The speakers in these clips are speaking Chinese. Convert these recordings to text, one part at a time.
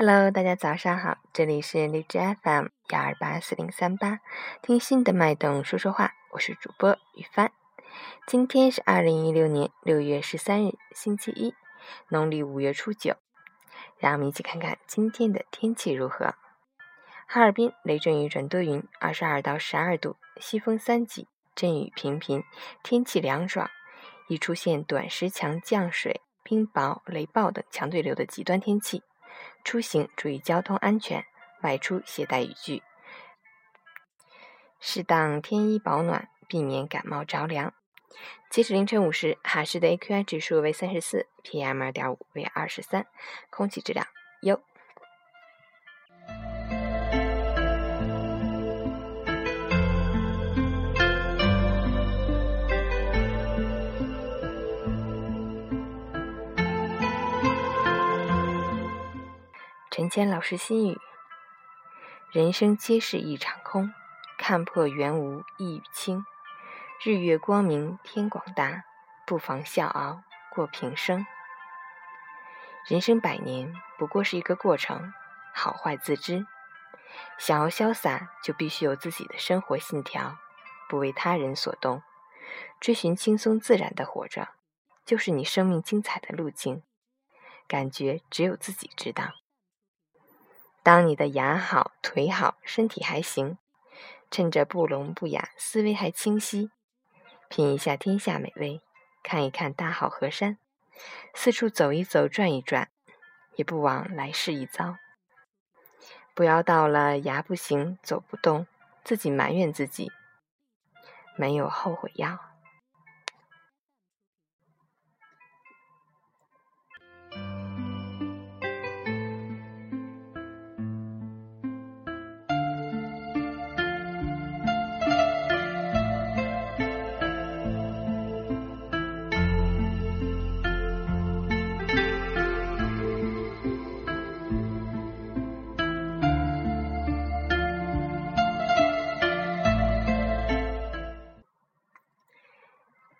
Hello，大家早上好，这里是荔枝 FM 幺二八四零三八，听心的脉动说说话，我是主播雨帆。今天是二零一六年六月十三日，星期一，农历五月初九。让我们一起看看今天的天气如何。哈尔滨雷阵雨转多云，二十二到十二度，西风三级，阵雨频频，天气凉爽，易出现短时强降水、冰雹、雷暴等强对流的极端天气。出行注意交通安全，外出携带雨具，适当添衣保暖，避免感冒着凉。截止凌晨五时，哈市的 AQI 指数为三十四，PM 二点五为二十三，空气质量优。陈谦老师心语：人生皆是一场空，看破缘无一语轻。日月光明天广大，不妨笑傲过平生。人生百年不过是一个过程，好坏自知。想要潇洒，就必须有自己的生活信条，不为他人所动，追寻轻松自然的活着，就是你生命精彩的路径。感觉只有自己知道。当你的牙好、腿好、身体还行，趁着不聋不哑、思维还清晰，品一下天下美味，看一看大好河山，四处走一走、转一转，也不枉来世一遭。不要到了牙不行、走不动，自己埋怨自己，没有后悔药。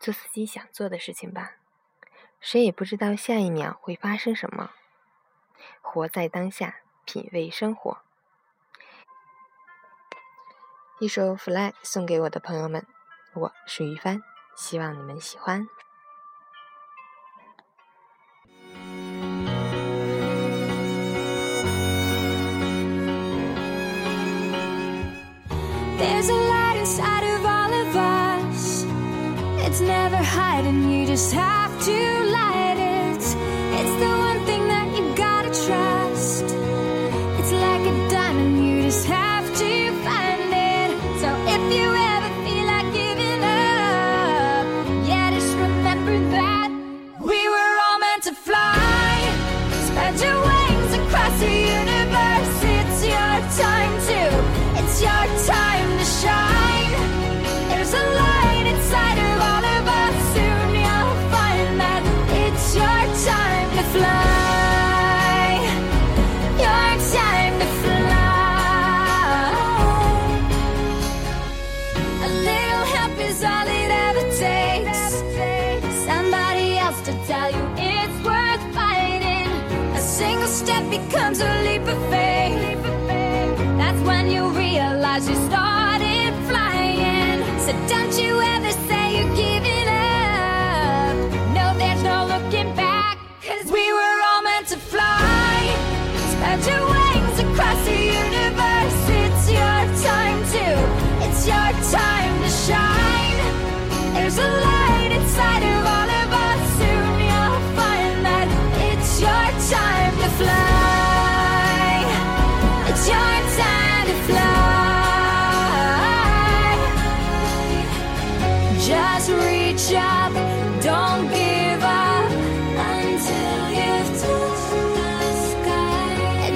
做自己想做的事情吧，谁也不知道下一秒会发生什么。活在当下，品味生活。一首《Fly》送给我的朋友们，我是于帆，希望你们喜欢。There's a love. It's never hiding, you just have to light it. It's the one thing that you gotta trust. It's like a diamond, you just have to find it. So if you ever feel like giving up, yeah, just remember that we were all meant to fly. Spread your wings across the universe. Is all it ever takes. Somebody else to tell you it's worth fighting. A single step becomes a leap of faith. That's when you realize you started flying. So don't you ever say you're giving up. No, there's no looking back. Cause we were all meant to fly. Spread your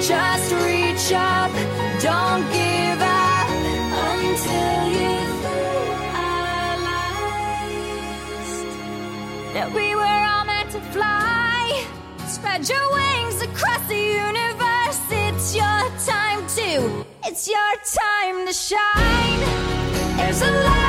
Just reach up, don't give that we were all meant to fly. Spread your wings across the universe. It's your time to, it's your time to shine. There's a light